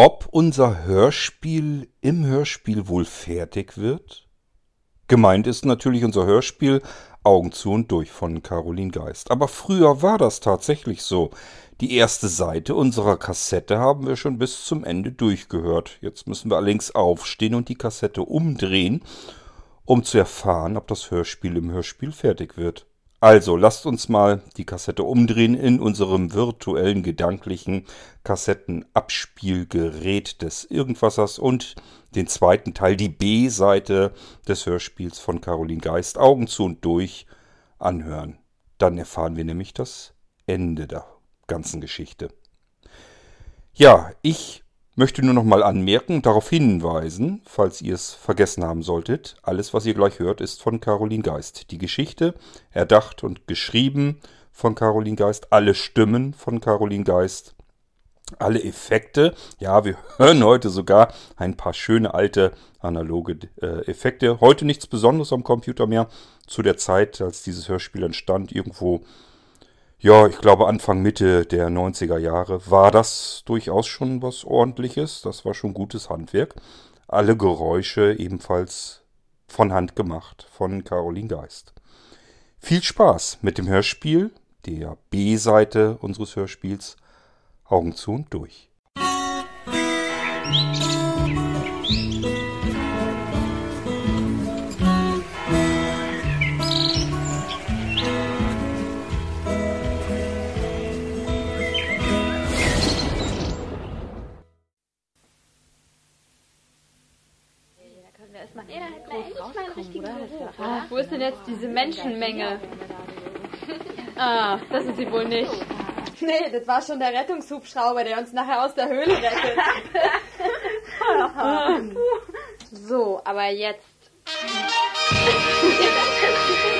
ob unser Hörspiel im Hörspiel wohl fertig wird? Gemeint ist natürlich unser Hörspiel Augen zu und durch von Caroline Geist. Aber früher war das tatsächlich so. Die erste Seite unserer Kassette haben wir schon bis zum Ende durchgehört. Jetzt müssen wir allerdings aufstehen und die Kassette umdrehen, um zu erfahren, ob das Hörspiel im Hörspiel fertig wird. Also lasst uns mal die Kassette umdrehen in unserem virtuellen gedanklichen Kassettenabspielgerät des Irgendwassers und den zweiten Teil, die B-Seite des Hörspiels von Caroline Geist, Augen zu und durch anhören. Dann erfahren wir nämlich das Ende der ganzen Geschichte. Ja, ich Möchte nur noch mal anmerken, darauf hinweisen, falls ihr es vergessen haben solltet, alles, was ihr gleich hört, ist von Caroline Geist. Die Geschichte, erdacht und geschrieben von Caroline Geist, alle Stimmen von Caroline Geist, alle Effekte. Ja, wir hören heute sogar ein paar schöne alte analoge äh, Effekte. Heute nichts Besonderes am Computer mehr. Zu der Zeit, als dieses Hörspiel entstand, irgendwo ja, ich glaube Anfang Mitte der 90er Jahre war das durchaus schon was ordentliches. Das war schon gutes Handwerk. Alle Geräusche ebenfalls von Hand gemacht von Caroline Geist. Viel Spaß mit dem Hörspiel, der B-Seite unseres Hörspiels Augen zu und durch. Musik Ah, wo ist denn jetzt diese Menschenmenge? Ah, das ist sie wohl nicht. Nee, das war schon der Rettungshubschrauber, der uns nachher aus der Höhle rettet. so, aber jetzt.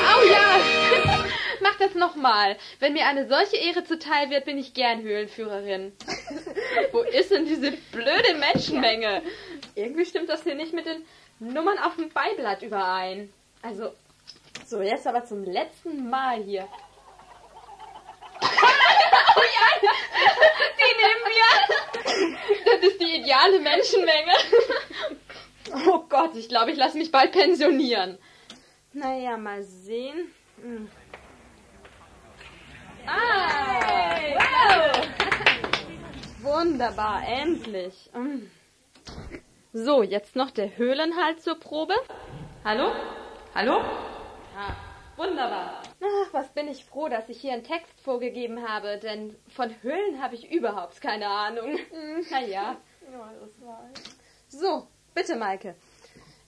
Au ja! Mach das nochmal. Wenn mir eine solche Ehre zuteil wird, bin ich gern Höhlenführerin. Wo ist denn diese blöde Menschenmenge? Irgendwie stimmt das hier nicht mit den Nummern auf dem Beiblatt überein. Also, so, jetzt aber zum letzten Mal hier. oh ja, die nehmen wir. Das ist die ideale Menschenmenge. oh Gott, ich glaube, ich lasse mich bald pensionieren. Naja, mal sehen. Hm. Ah, hey, wow. Wunderbar, endlich. Hm. So, jetzt noch der Höhlenhalt zur Probe. Hallo? Hallo? Ah, wunderbar. Ach, was bin ich froh, dass ich hier einen Text vorgegeben habe, denn von Höhlen habe ich überhaupt keine Ahnung. Mhm. naja. Ja, das war. So, bitte, Maike.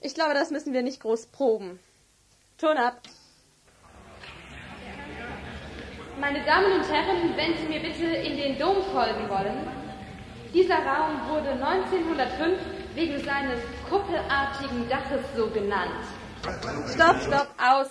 Ich glaube, das müssen wir nicht groß proben. Ton ab. Meine Damen und Herren, wenn Sie mir bitte in den Dom folgen wollen. Dieser Raum wurde 1905 wegen seines kuppelartigen Daches so genannt. Stopp, stopp, aus.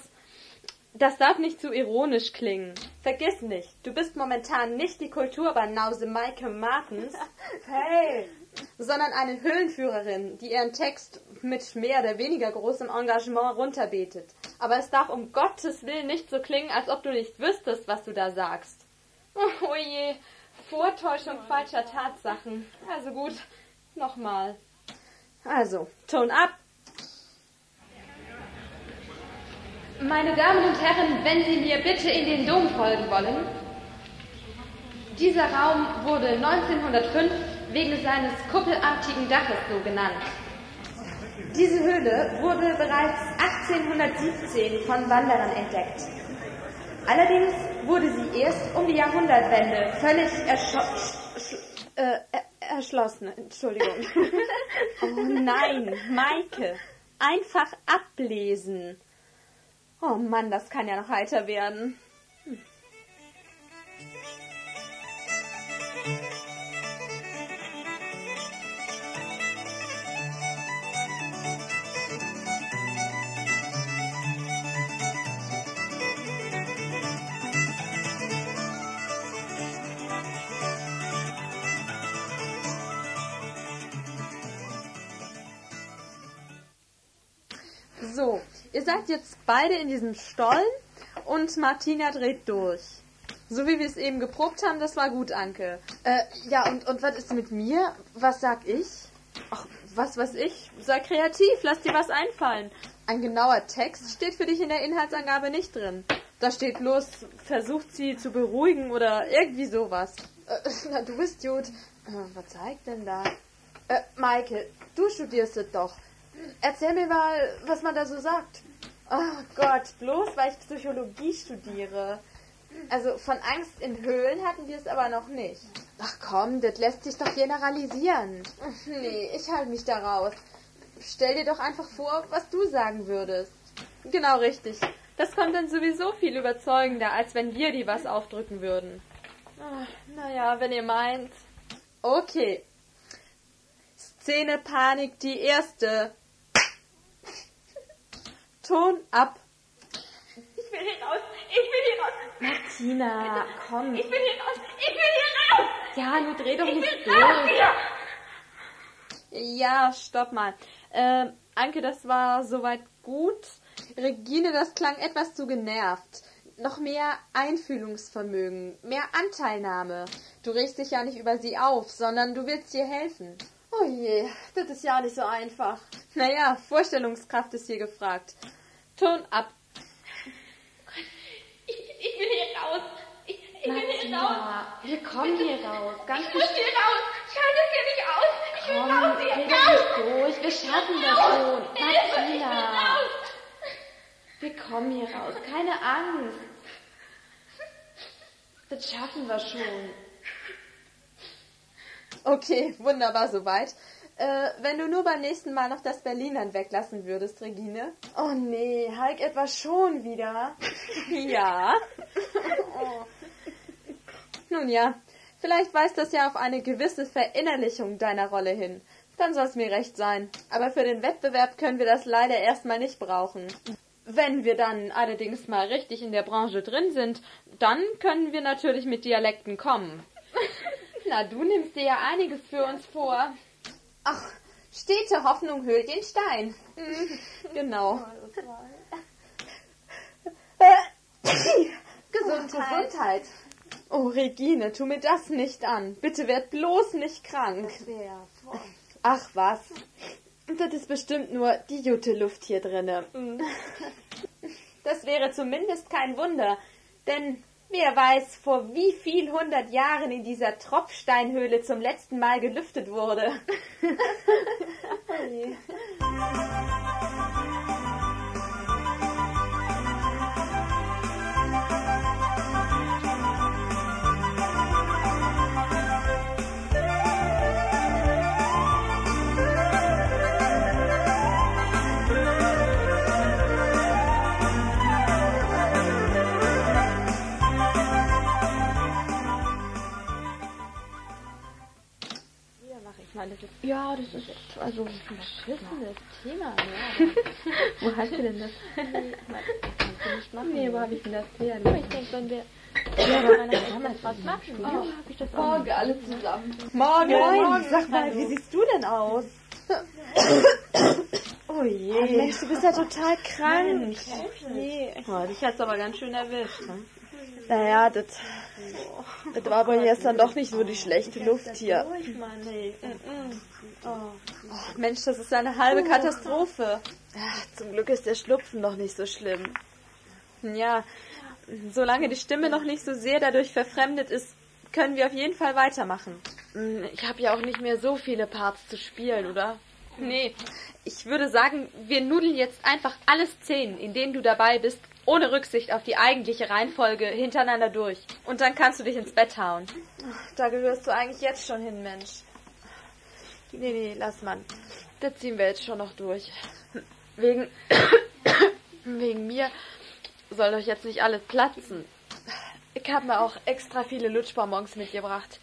Das darf nicht zu ironisch klingen. Vergiss nicht, du bist momentan nicht die Kulturbanause Maike Martens, hey. sondern eine Höhlenführerin, die ihren Text mit mehr oder weniger großem Engagement runterbetet. Aber es darf um Gottes Willen nicht so klingen, als ob du nicht wüsstest, was du da sagst. Oh je, Vortäuschung falscher Tatsachen. Also gut, nochmal. Also, Ton ab. Meine Damen und Herren, wenn Sie mir bitte in den Dom folgen wollen. Dieser Raum wurde 1905 wegen seines kuppelartigen Daches so genannt. Diese Höhle wurde bereits 1817 von Wanderern entdeckt. Allerdings wurde sie erst um die Jahrhundertwende völlig äh, erschlossen. Entschuldigung. oh nein, Maike. Einfach ablesen. Oh Mann, das kann ja noch heiter werden. Seid jetzt beide in diesem Stollen und Martina dreht durch. So wie wir es eben geprobt haben, das war gut, Anke. Äh, ja, und, und was ist mit mir? Was sag ich? Ach, was weiß ich? Sei kreativ, lass dir was einfallen. Ein genauer Text steht für dich in der Inhaltsangabe nicht drin. Da steht bloß, versucht sie zu beruhigen oder irgendwie sowas. Äh, na, du bist gut. Äh, was zeigt denn da? Äh, Maike, du studierst es doch. Erzähl mir mal, was man da so sagt. Oh Gott, bloß weil ich Psychologie studiere. Also von Angst in Höhlen hatten wir es aber noch nicht. Ach komm, das lässt sich doch generalisieren. Nee, ich halte mich da raus. Stell dir doch einfach vor, was du sagen würdest. Genau richtig. Das kommt dann sowieso viel überzeugender, als wenn wir die was aufdrücken würden. Ach, naja, wenn ihr meint. Okay. Szene Panik die erste. Ton ab. Ich will hier raus. Ich will hier raus. Martina, komm. Ich will hier raus. Ich will hier raus. Ja, nun dreh doch Ich nicht will raus durch. hier. Ja, stopp mal. Ähm, Anke, das war soweit gut. Regine, das klang etwas zu genervt. Noch mehr Einfühlungsvermögen, mehr Anteilnahme. Du regst dich ja nicht über sie auf, sondern du willst ihr helfen. Oh je, das ist ja nicht so einfach. Naja, Vorstellungskraft ist hier gefragt. Ton ab. Ich, ich will hier raus. Ich, ich will hier raus. wir kommen hier raus. Ganz Ich muss hier raus. Schalt es hier nicht aus. Ich will Komm, raus hier. nicht durch. Wir schaffen das schon. Will Martina, raus. wir kommen hier raus. Keine Angst. Das schaffen wir schon. Okay, wunderbar soweit. Äh, wenn du nur beim nächsten Mal noch das Berlinern weglassen würdest, Regine. Oh nee, Hulk etwa schon wieder. ja. Oh. Nun ja, vielleicht weist das ja auf eine gewisse Verinnerlichung deiner Rolle hin. Dann soll es mir recht sein. Aber für den Wettbewerb können wir das leider erstmal nicht brauchen. Wenn wir dann allerdings mal richtig in der Branche drin sind, dann können wir natürlich mit Dialekten kommen. Na, du nimmst dir ja einiges für uns vor. Ach, stete Hoffnung höhlt den Stein. Genau. Gesundheit. Gesundheit. Oh, Regine, tu mir das nicht an. Bitte werd bloß nicht krank. Ach was. Das ist bestimmt nur die gute Luft hier drinne. Das wäre zumindest kein Wunder, denn wer weiß, vor wie viel hundert Jahren in dieser Tropfsteinhöhle zum letzten Mal gelüftet wurde. also ein beschissenes Thema. Ja. wo hast du denn das? Nee, kannst du nicht machen. Nee, wo habe ich denn das her? Ich denke, wenn wir ja, bei meiner Mama was machen. Oh, habe ich das auch Morgen alle zusammen. Morgen, morgen. Sag mal, wie siehst du denn aus? Oh je. Mensch, du bist ja total krank. Nee. Oh, dich hat's aber ganz schön erwischt. Ne? Naja, das, das war aber jetzt dann doch nicht so die schlechte Luft hier. Oh, Mensch, das ist eine halbe Katastrophe. Ach, zum Glück ist der Schlupfen noch nicht so schlimm. Ja, solange die Stimme noch nicht so sehr dadurch verfremdet ist, können wir auf jeden Fall weitermachen. Ich habe ja auch nicht mehr so viele Parts zu spielen, oder? Nee, ich würde sagen, wir nudeln jetzt einfach alle Szenen, in denen du dabei bist, ohne Rücksicht auf die eigentliche Reihenfolge hintereinander durch. Und dann kannst du dich ins Bett hauen. Da gehörst du eigentlich jetzt schon hin, Mensch. Nee, nee, lass mal. Das ziehen wir jetzt schon noch durch. Wegen, wegen mir soll euch jetzt nicht alles platzen. Ich habe mir auch extra viele Lutschbonbons mitgebracht,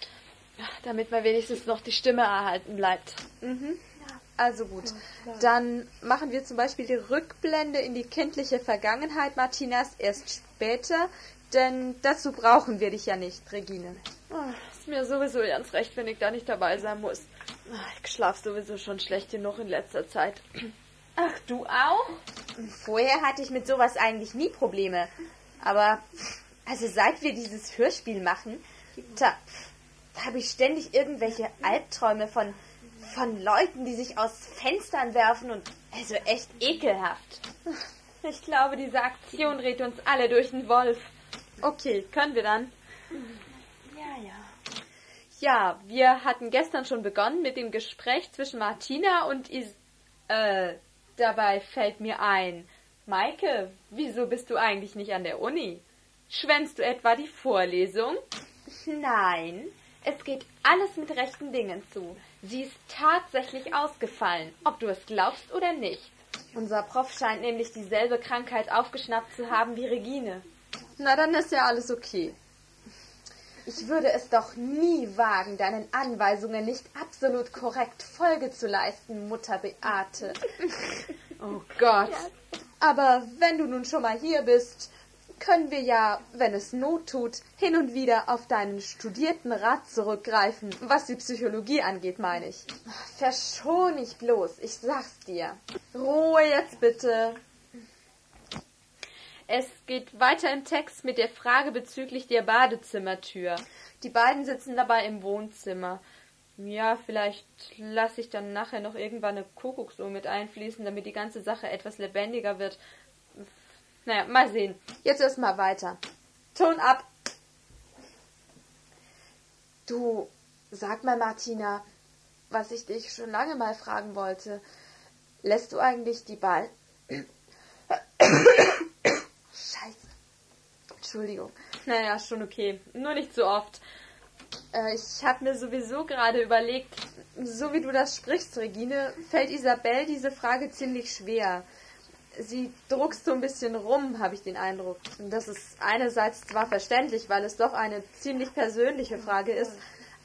damit mir wenigstens noch die Stimme erhalten bleibt. Mhm. Also gut, dann machen wir zum Beispiel die Rückblende in die kindliche Vergangenheit Martinas erst später, denn dazu brauchen wir dich ja nicht, Regine. Ah, ist mir sowieso ganz recht, wenn ich da nicht dabei sein muss. Ah, Ich schlaf sowieso schon schlecht genug in letzter Zeit. Ach, du auch? Vorher hatte ich mit sowas eigentlich nie Probleme. Aber Also seit wir dieses Hörspiel machen, da habe ich ständig irgendwelche Albträume von, von Leuten, die sich aus Fenstern werfen und also echt ekelhaft. Ich glaube, diese Aktion dreht uns alle durch den Wolf. Okay, können wir dann? Ja, ja. Ja, wir hatten gestern schon begonnen mit dem Gespräch zwischen Martina und Is... Äh, dabei fällt mir ein. Maike, wieso bist du eigentlich nicht an der Uni? Schwänzt du etwa die Vorlesung? Nein, es geht alles mit rechten Dingen zu. Sie ist tatsächlich ausgefallen, ob du es glaubst oder nicht. Unser Prof scheint nämlich dieselbe Krankheit aufgeschnappt zu haben wie Regine. Na, dann ist ja alles okay. Ich würde es doch nie wagen, deinen Anweisungen nicht absolut korrekt Folge zu leisten, Mutter Beate. Oh Gott. Aber wenn du nun schon mal hier bist, können wir ja, wenn es Not tut, hin und wieder auf deinen studierten Rat zurückgreifen, was die Psychologie angeht, meine ich. Verschon mich bloß, ich sag's dir. Ruhe jetzt bitte. Es geht weiter im Text mit der Frage bezüglich der Badezimmertür. Die beiden sitzen dabei im Wohnzimmer. Ja, vielleicht lasse ich dann nachher noch irgendwann eine Kuckucksuhr mit einfließen, damit die ganze Sache etwas lebendiger wird. Naja, mal sehen. Jetzt erstmal weiter. Ton ab. Du, sag mal, Martina, was ich dich schon lange mal fragen wollte. Lässt du eigentlich die Ball. Scheiße. Entschuldigung. Naja, schon okay. Nur nicht so oft. Äh, ich habe mir sowieso gerade überlegt, so wie du das sprichst, Regine, fällt Isabel diese Frage ziemlich schwer. Sie druckst so ein bisschen rum, habe ich den Eindruck. Und das ist einerseits zwar verständlich, weil es doch eine ziemlich persönliche Frage ist,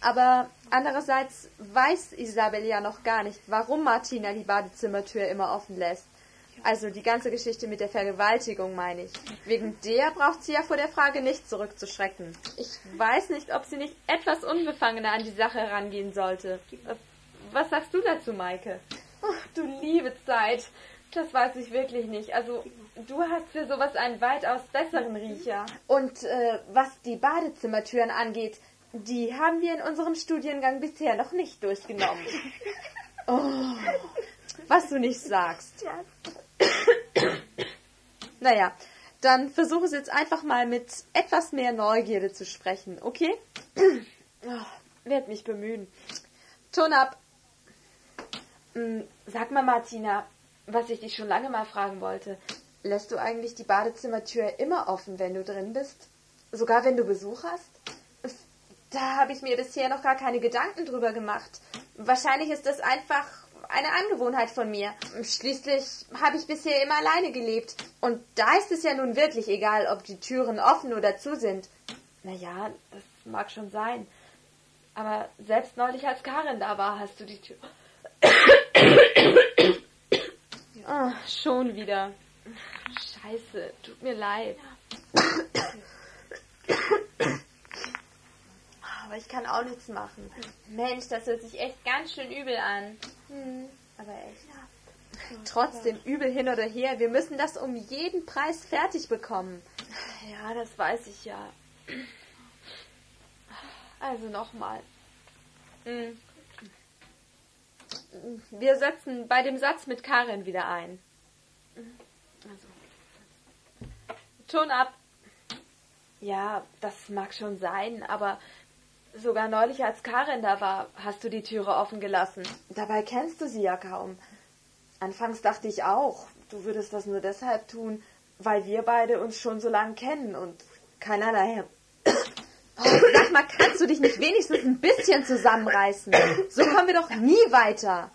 aber andererseits weiß Isabel ja noch gar nicht, warum Martina die Badezimmertür immer offen lässt. Also die ganze Geschichte mit der Vergewaltigung meine ich. Wegen der braucht sie ja vor der Frage nicht zurückzuschrecken. Ich weiß nicht, ob sie nicht etwas unbefangener an die Sache herangehen sollte. Was sagst du dazu, Maike? Oh, du liebe Zeit. Das weiß ich wirklich nicht. Also, du hast für sowas einen weitaus besseren Riecher. Und äh, was die Badezimmertüren angeht, die haben wir in unserem Studiengang bisher noch nicht durchgenommen. Oh, was du nicht sagst. Naja, dann versuche es jetzt einfach mal mit etwas mehr Neugierde zu sprechen, okay? Oh, werd mich bemühen. Ton ab. Hm, sag mal, Martina, was ich dich schon lange mal fragen wollte. Lässt du eigentlich die Badezimmertür immer offen, wenn du drin bist? Sogar wenn du Besuch hast? Da habe ich mir bisher noch gar keine Gedanken drüber gemacht. Wahrscheinlich ist das einfach eine Angewohnheit von mir. Schließlich habe ich bisher immer alleine gelebt. Und da ist es ja nun wirklich egal, ob die Türen offen oder zu sind. Naja, das mag schon sein. Aber selbst neulich, als Karin da war, hast du die Tür. Oh, schon wieder. Scheiße, tut mir leid. Aber ich kann auch nichts machen. Mensch, das hört sich echt ganz schön übel an. Hm, aber echt. Trotzdem, übel hin oder her, wir müssen das um jeden Preis fertig bekommen. Ja, das weiß ich ja. Also nochmal. Hm. Wir setzen bei dem Satz mit Karin wieder ein. Also. Ton ab. Ja, das mag schon sein, aber sogar neulich, als Karin da war, hast du die Türe offen gelassen. Dabei kennst du sie ja kaum. Anfangs dachte ich auch, du würdest das nur deshalb tun, weil wir beide uns schon so lange kennen und keinerlei. Oh, sag mal, kannst du dich nicht wenigstens ein bisschen zusammenreißen? So kommen wir doch nie weiter.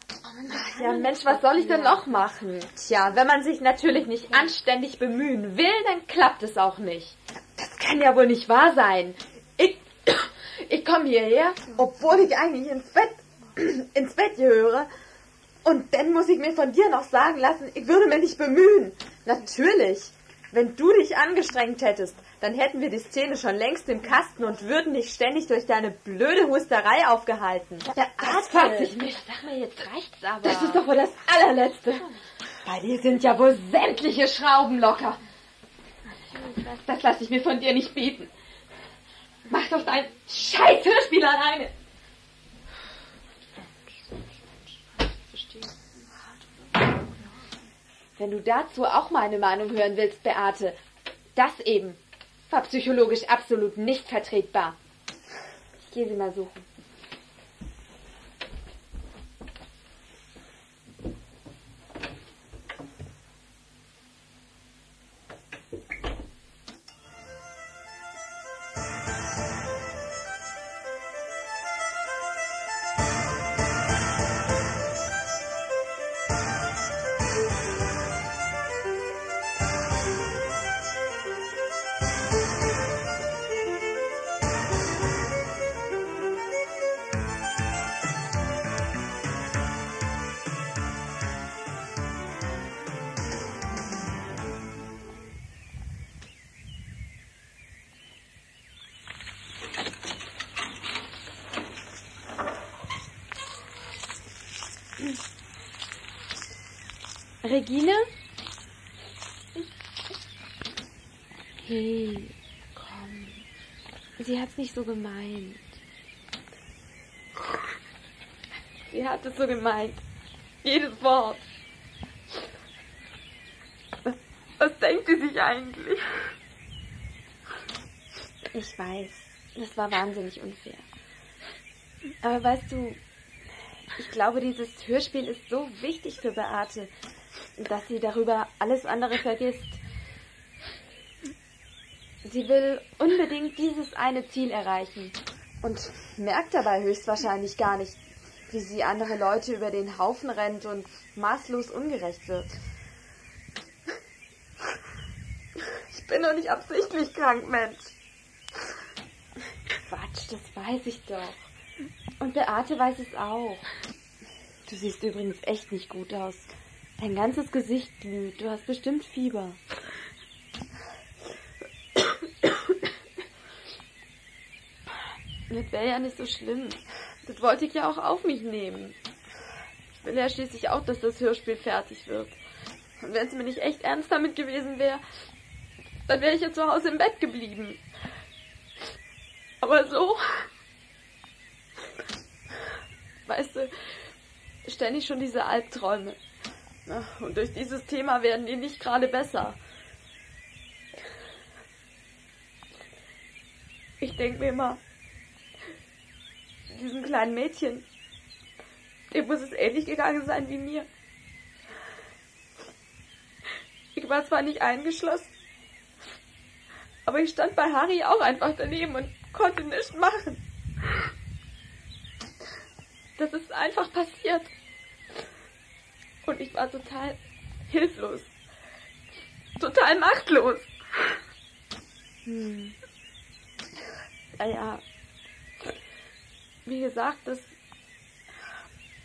Ja, Mensch, was soll ich denn noch machen? Tja, wenn man sich natürlich nicht anständig bemühen will, dann klappt es auch nicht. Das kann ja wohl nicht wahr sein. Ich, ich komme hierher, obwohl ich eigentlich ins Bett, ins Bett gehöre. Und dann muss ich mir von dir noch sagen lassen, ich würde mir nicht bemühen. Natürlich. Wenn du dich angestrengt hättest, dann hätten wir die Szene schon längst im Kasten und würden nicht ständig durch deine blöde Husterei aufgehalten. Der Arzt hat sich mich. Sag mal, jetzt reicht's aber. Das ist doch wohl das allerletzte. Bei dir sind ja wohl sämtliche Schrauben locker. Das lasse ich mir von dir nicht bieten. Mach doch dein scheiß Hörspiel alleine. Wenn du dazu auch meine Meinung hören willst, Beate, das eben war psychologisch absolut nicht vertretbar. Ich gehe sie mal suchen. Regine? Hey, komm. Sie hat's nicht so gemeint. Sie hat es so gemeint. Jedes Wort. Was, was denkt sie sich eigentlich? Ich weiß, das war wahnsinnig unfair. Aber weißt du, ich glaube, dieses Hörspiel ist so wichtig für Beate, dass sie darüber alles andere vergisst. Sie will unbedingt dieses eine Ziel erreichen und merkt dabei höchstwahrscheinlich gar nicht, wie sie andere Leute über den Haufen rennt und maßlos ungerecht wird. Ich bin doch nicht absichtlich krank, Mensch. Quatsch, das weiß ich doch. Und Beate weiß es auch. Du siehst übrigens echt nicht gut aus. Dein ganzes Gesicht glüht. Du hast bestimmt Fieber. Das wäre ja nicht so schlimm. Das wollte ich ja auch auf mich nehmen. Ich will ja schließlich auch, dass das Hörspiel fertig wird. Und wenn es mir nicht echt ernst damit gewesen wäre, dann wäre ich ja zu Hause im Bett geblieben. Aber so. Weißt du, ständig schon diese Albträume. Und durch dieses Thema werden die nicht gerade besser. Ich denke mir immer, diesem kleinen Mädchen, dem muss es ähnlich gegangen sein wie mir. Ich war zwar nicht eingeschlossen, aber ich stand bei Harry auch einfach daneben und konnte nichts machen. Das ist einfach passiert. Und ich war total hilflos. Total machtlos. Hm. Naja. Wie gesagt, das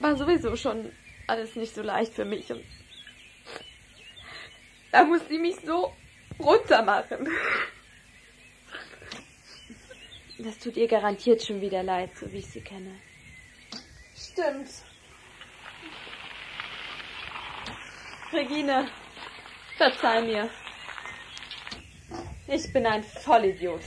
war sowieso schon alles nicht so leicht für mich. Und da muss sie mich so runter machen. Das tut ihr garantiert schon wieder leid, so wie ich sie kenne. Stimmt. Regine, verzeih mir. Ich bin ein Vollidiot.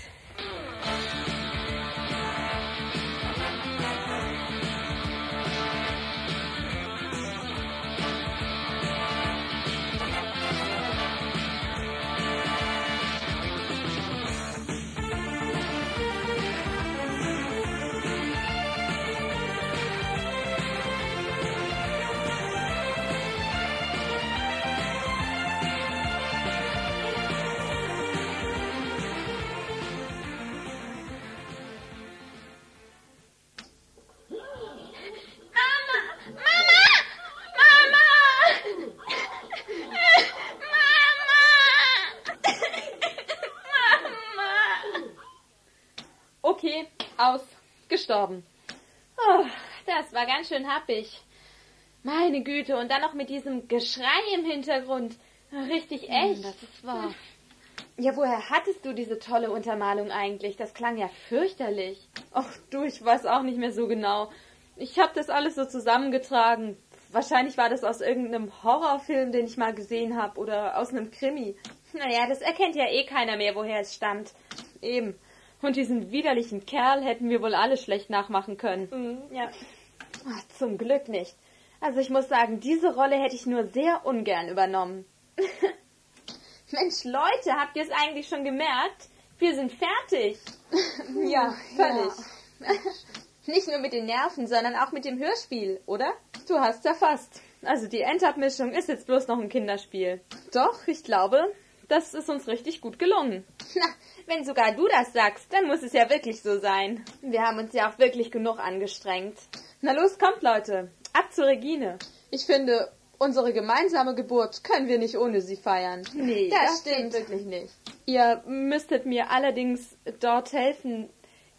Gestorben. Oh, das war ganz schön happig. Meine Güte, und dann noch mit diesem Geschrei im Hintergrund. Richtig echt. Das ist wahr. Ja, woher hattest du diese tolle Untermalung eigentlich? Das klang ja fürchterlich. Ach du, ich weiß auch nicht mehr so genau. Ich habe das alles so zusammengetragen. Wahrscheinlich war das aus irgendeinem Horrorfilm, den ich mal gesehen habe, oder aus einem Krimi. Naja, das erkennt ja eh keiner mehr, woher es stammt. Eben. Und diesen widerlichen Kerl hätten wir wohl alle schlecht nachmachen können. Mhm, ja. Ach, zum Glück nicht. Also ich muss sagen, diese Rolle hätte ich nur sehr ungern übernommen. Mensch, Leute, habt ihr es eigentlich schon gemerkt? Wir sind fertig. ja, völlig. Ja. Nicht nur mit den Nerven, sondern auch mit dem Hörspiel, oder? Du hast ja fast. Also die Endabmischung ist jetzt bloß noch ein Kinderspiel. Doch, ich glaube, das ist uns richtig gut gelungen. Na, wenn sogar du das sagst, dann muss es ja wirklich so sein. Wir haben uns ja auch wirklich genug angestrengt. Na los, kommt Leute, ab zur Regine. Ich finde, unsere gemeinsame Geburt können wir nicht ohne sie feiern. Nee, das, das stimmt wirklich nicht. Ihr müsstet mir allerdings dort helfen,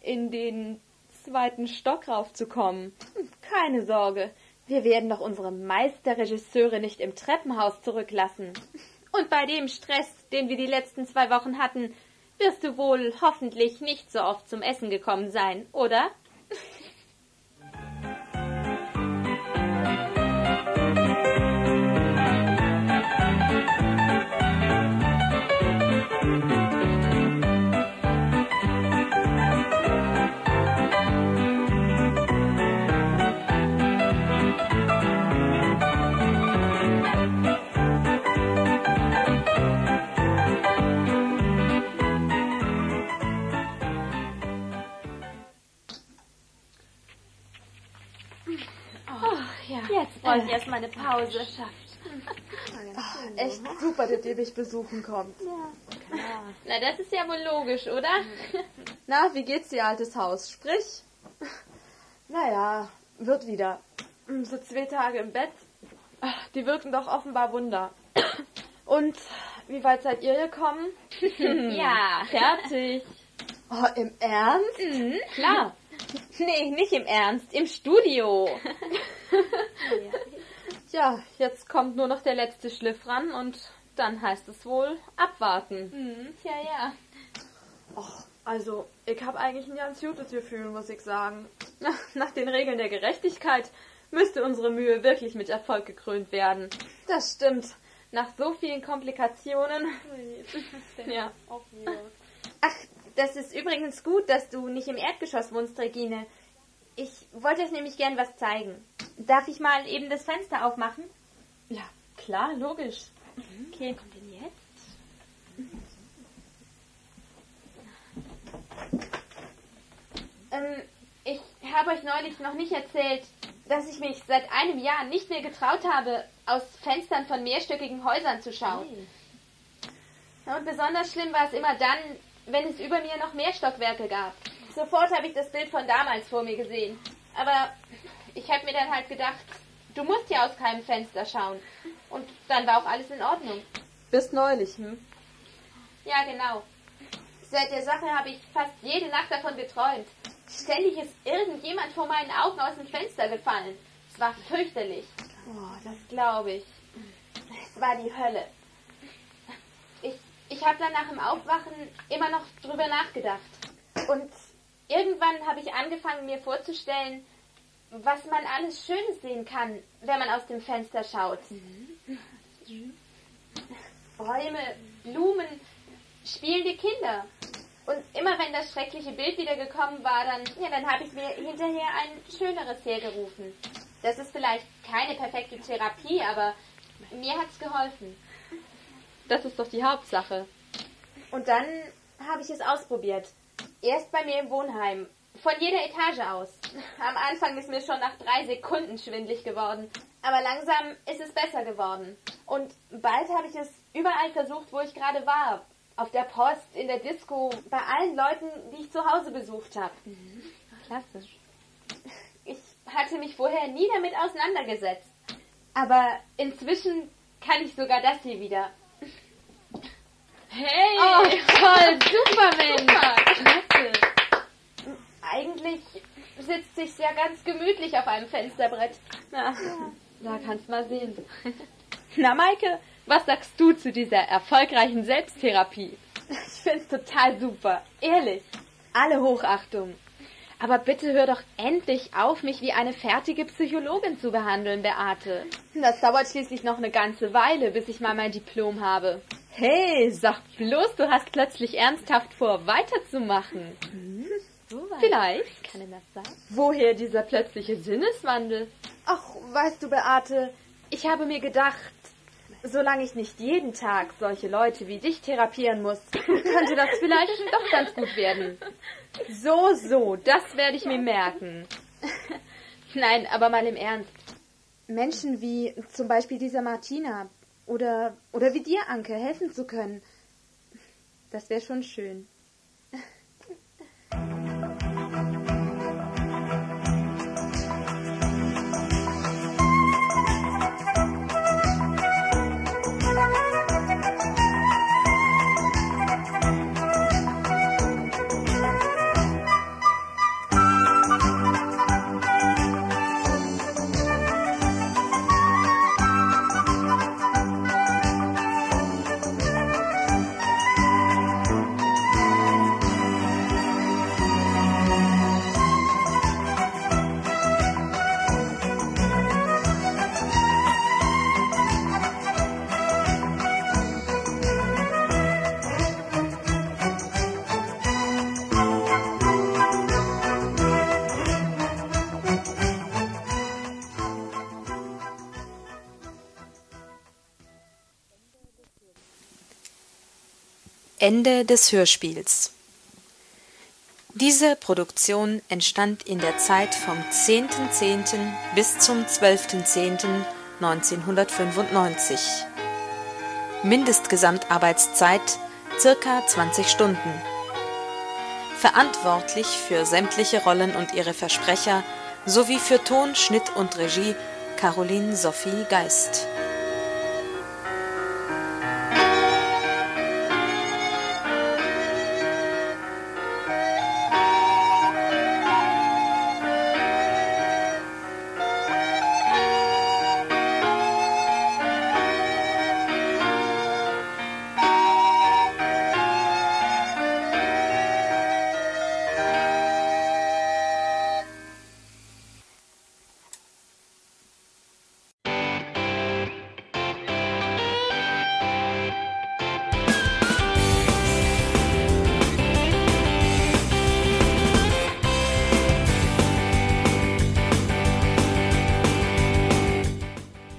in den zweiten Stock raufzukommen. Keine Sorge, wir werden doch unsere Meisterregisseure nicht im Treppenhaus zurücklassen. Und bei dem Stress, den wir die letzten zwei Wochen hatten, wirst du wohl hoffentlich nicht so oft zum Essen gekommen sein, oder? Brauche ich erstmal eine Pause. Ach, echt super, der dich besuchen kommt. Ja, klar. Na, das ist ja wohl logisch, oder? Na, wie geht's dir, altes Haus? Sprich. Naja, wird wieder. So zwei Tage im Bett. Die wirken doch offenbar Wunder. Und wie weit seid ihr gekommen? ja, fertig. Oh, im Ernst? Mhm, klar. Nee, nicht im Ernst, im Studio. ja, jetzt kommt nur noch der letzte Schliff ran und dann heißt es wohl abwarten. Mhm, tja, ja. Och, also, ich habe eigentlich ein ganz gutes Gefühl, muss ich sagen. Nach den Regeln der Gerechtigkeit müsste unsere Mühe wirklich mit Erfolg gekrönt werden. Das stimmt. Nach so vielen Komplikationen. ja. Ach, das ist übrigens gut, dass du nicht im Erdgeschoss wohnst, Regine. Ich wollte euch nämlich gern was zeigen. Darf ich mal eben das Fenster aufmachen? Ja, klar, logisch. Okay. Was kommt denn jetzt? Ähm, ich habe euch neulich noch nicht erzählt, dass ich mich seit einem Jahr nicht mehr getraut habe, aus Fenstern von mehrstöckigen Häusern zu schauen. Hey. Und besonders schlimm war es immer dann, wenn es über mir noch mehr Stockwerke gab. Sofort habe ich das Bild von damals vor mir gesehen. Aber ich habe mir dann halt gedacht, du musst ja aus keinem Fenster schauen. Und dann war auch alles in Ordnung. Bis neulich, hm? Ja, genau. Seit der Sache habe ich fast jede Nacht davon geträumt. Ständig ist irgendjemand vor meinen Augen aus dem Fenster gefallen. Es war fürchterlich. Oh, das glaube ich. Es war die Hölle. Ich ich habe dann nach dem Aufwachen immer noch drüber nachgedacht. Und irgendwann habe ich angefangen, mir vorzustellen, was man alles Schönes sehen kann, wenn man aus dem Fenster schaut. Bäume, Blumen, spielende Kinder. Und immer wenn das schreckliche Bild wieder gekommen war, dann, ja, dann habe ich mir hinterher ein schöneres hergerufen. Das ist vielleicht keine perfekte Therapie, aber mir hat es geholfen. Das ist doch die Hauptsache. Und dann habe ich es ausprobiert. Erst bei mir im Wohnheim. Von jeder Etage aus. Am Anfang ist mir schon nach drei Sekunden schwindlig geworden. Aber langsam ist es besser geworden. Und bald habe ich es überall versucht, wo ich gerade war. Auf der Post, in der Disco, bei allen Leuten, die ich zu Hause besucht habe. Mhm. Klassisch. Ich hatte mich vorher nie damit auseinandergesetzt. Aber inzwischen kann ich sogar das hier wieder. Hey! Oh, toll, super Mensch! Klasse! Eigentlich sitzt sich ja ganz gemütlich auf einem Fensterbrett. Na, ja. da kannst mal sehen. Na, Maike, was sagst du zu dieser erfolgreichen Selbsttherapie? Ich find's total super. Ehrlich. Alle Hochachtung. Aber bitte hör doch endlich auf, mich wie eine fertige Psychologin zu behandeln, Beate. Das dauert schließlich noch eine ganze Weile, bis ich mal mein Diplom habe. Hey, sag bloß, du hast plötzlich ernsthaft vor, weiterzumachen. Hm, so Vielleicht. Kann das sagen? Woher dieser plötzliche Sinneswandel? Ach, weißt du, Beate, ich habe mir gedacht, solange ich nicht jeden Tag solche Leute wie dich therapieren muss, könnte das vielleicht doch ganz gut werden. So, so, das werde ich mir merken. Nein, aber mal im Ernst. Menschen wie zum Beispiel dieser Martina oder, oder wie dir, Anke, helfen zu können, das wäre schon schön. Ende des Hörspiels. Diese Produktion entstand in der Zeit vom 10.10. bis zum 12.10.1995. Mindestgesamtarbeitszeit circa 20 Stunden. Verantwortlich für sämtliche Rollen und ihre Versprecher sowie für Ton, Schnitt und Regie Caroline Sophie Geist.